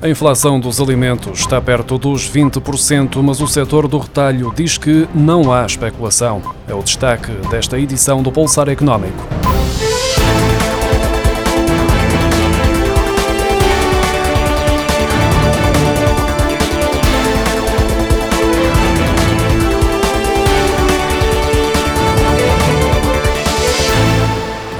A inflação dos alimentos está perto dos 20%, mas o setor do retalho diz que não há especulação. É o destaque desta edição do Pulsar Económico.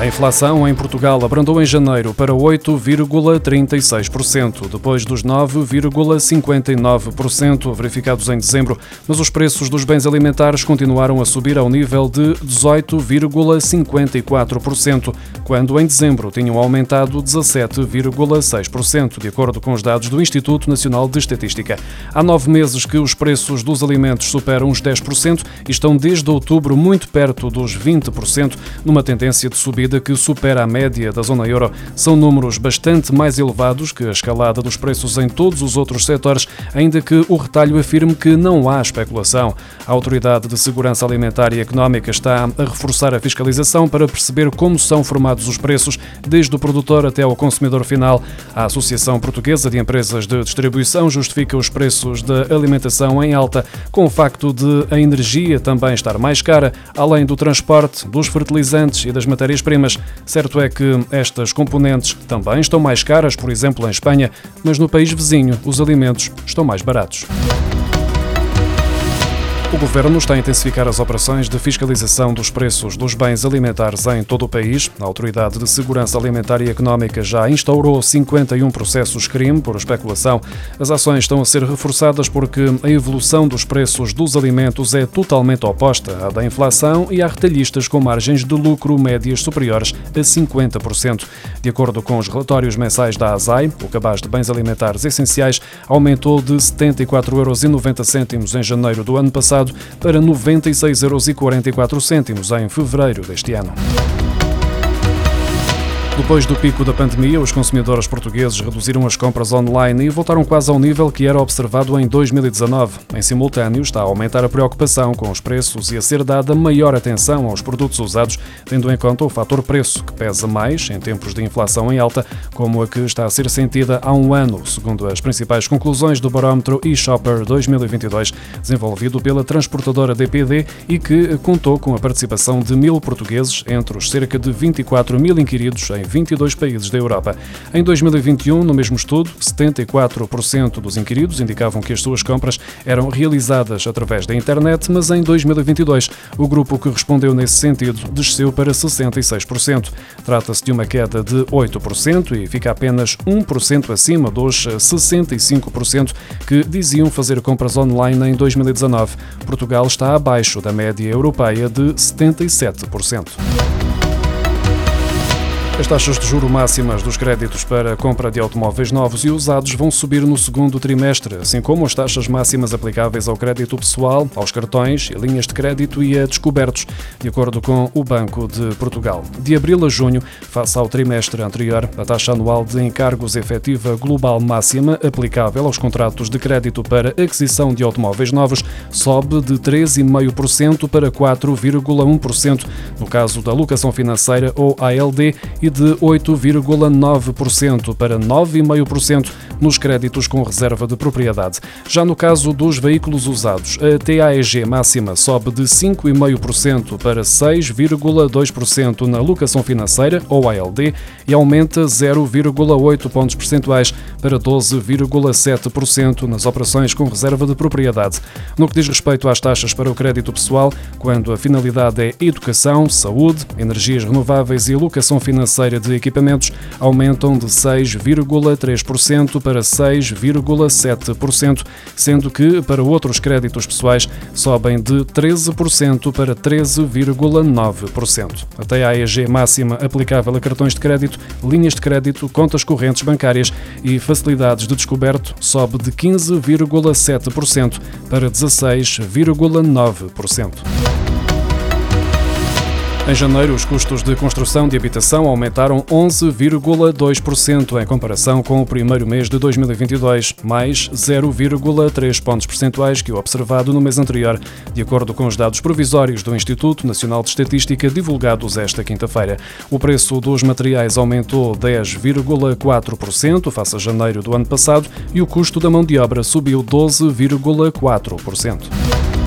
A inflação em Portugal abrandou em janeiro para 8,36%, depois dos 9,59% verificados em dezembro, mas os preços dos bens alimentares continuaram a subir ao nível de 18,54%, quando em dezembro tinham aumentado 17,6%, de acordo com os dados do Instituto Nacional de Estatística. Há nove meses que os preços dos alimentos superam os 10% e estão desde outubro muito perto dos 20%, numa tendência de subida que supera a média da zona euro. São números bastante mais elevados que a escalada dos preços em todos os outros setores, ainda que o retalho afirme que não há especulação. A Autoridade de Segurança Alimentar e Económica está a reforçar a fiscalização para perceber como são formados os preços, desde o produtor até ao consumidor final. A Associação Portuguesa de Empresas de Distribuição justifica os preços da alimentação em alta com o facto de a energia também estar mais cara, além do transporte, dos fertilizantes e das matérias-primas matérias-primas. Certo é que estas componentes também estão mais caras, por exemplo, em Espanha, mas no país vizinho os alimentos estão mais baratos. O Governo está a intensificar as operações de fiscalização dos preços dos bens alimentares em todo o país. A Autoridade de Segurança Alimentar e Económica já instaurou 51 processos crime por especulação. As ações estão a ser reforçadas porque a evolução dos preços dos alimentos é totalmente oposta à da inflação e há retalhistas com margens de lucro médias superiores a 50%. De acordo com os relatórios mensais da ASAI, o cabaz de bens alimentares essenciais aumentou de 74,90 euros em janeiro do ano passado para 96,44 euros em fevereiro deste ano. Depois do pico da pandemia, os consumidores portugueses reduziram as compras online e voltaram quase ao nível que era observado em 2019. Em simultâneo, está a aumentar a preocupação com os preços e a ser dada maior atenção aos produtos usados, tendo em conta o fator preço, que pesa mais em tempos de inflação em alta, como a que está a ser sentida há um ano, segundo as principais conclusões do barómetro eShopper 2022, desenvolvido pela transportadora DPD e que contou com a participação de mil portugueses entre os cerca de 24 mil inquiridos em 22 países da Europa. Em 2021, no mesmo estudo, 74% dos inquiridos indicavam que as suas compras eram realizadas através da internet, mas em 2022 o grupo que respondeu nesse sentido desceu para 66%. Trata-se de uma queda de 8% e fica apenas 1% acima dos 65% que diziam fazer compras online em 2019. Portugal está abaixo da média europeia de 77%. As taxas de juro máximas dos créditos para compra de automóveis novos e usados vão subir no segundo trimestre, assim como as taxas máximas aplicáveis ao crédito pessoal, aos cartões linhas de crédito e a descobertos, de acordo com o Banco de Portugal. De abril a junho, face ao trimestre anterior, a taxa anual de encargos efetiva global máxima aplicável aos contratos de crédito para aquisição de automóveis novos sobe de 3,5% para 4,1% no caso da locação financeira ou ALD e e de 8,9% para 9,5% nos créditos com reserva de propriedade. Já no caso dos veículos usados, a TAEG máxima sobe de 5,5% para 6,2% na locação financeira, ou ALD, e aumenta 0,8 pontos percentuais para 12,7% nas operações com reserva de propriedade. No que diz respeito às taxas para o crédito pessoal, quando a finalidade é educação, saúde, energias renováveis e locação financeira, financeira de equipamentos aumentam de 6,3% para 6,7%, sendo que para outros créditos pessoais sobem de 13% para 13,9%. Até a AEG máxima aplicável a cartões de crédito, linhas de crédito, contas correntes bancárias e facilidades de descoberto sobe de 15,7% para 16,9%. Em janeiro, os custos de construção de habitação aumentaram 11,2% em comparação com o primeiro mês de 2022, mais 0,3 pontos percentuais que o observado no mês anterior, de acordo com os dados provisórios do Instituto Nacional de Estatística divulgados esta quinta-feira. O preço dos materiais aumentou 10,4% face a janeiro do ano passado e o custo da mão de obra subiu 12,4%.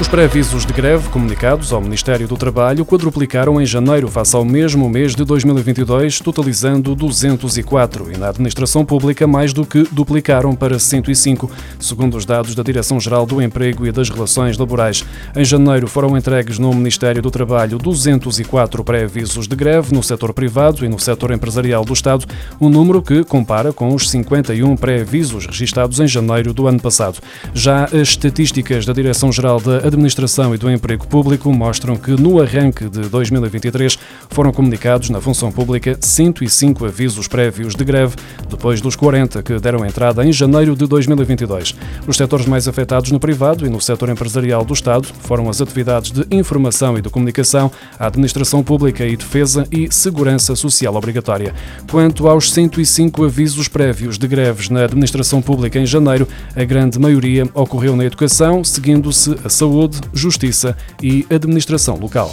Os pré-avisos de greve comunicados ao Ministério do Trabalho quadruplicaram em janeiro face ao mesmo mês de 2022, totalizando 204, e na administração pública mais do que duplicaram para 105, segundo os dados da Direção-Geral do Emprego e das Relações Laborais. Em janeiro foram entregues no Ministério do Trabalho 204 pré-avisos de greve no setor privado e no setor empresarial do Estado, um número que compara com os 51 pré-avisos registados em janeiro do ano passado. Já as estatísticas da Direção-Geral da Administração e do Emprego Público mostram que no arranque de 2023 foram comunicados na função pública 105 avisos prévios de greve, depois dos 40 que deram entrada em janeiro de 2022. Os setores mais afetados no privado e no setor empresarial do Estado foram as atividades de informação e de comunicação, a administração pública e defesa e segurança social obrigatória. Quanto aos 105 avisos prévios de greves na administração pública em janeiro, a grande maioria ocorreu na educação, seguindo-se a saúde saúde, justiça e administração local.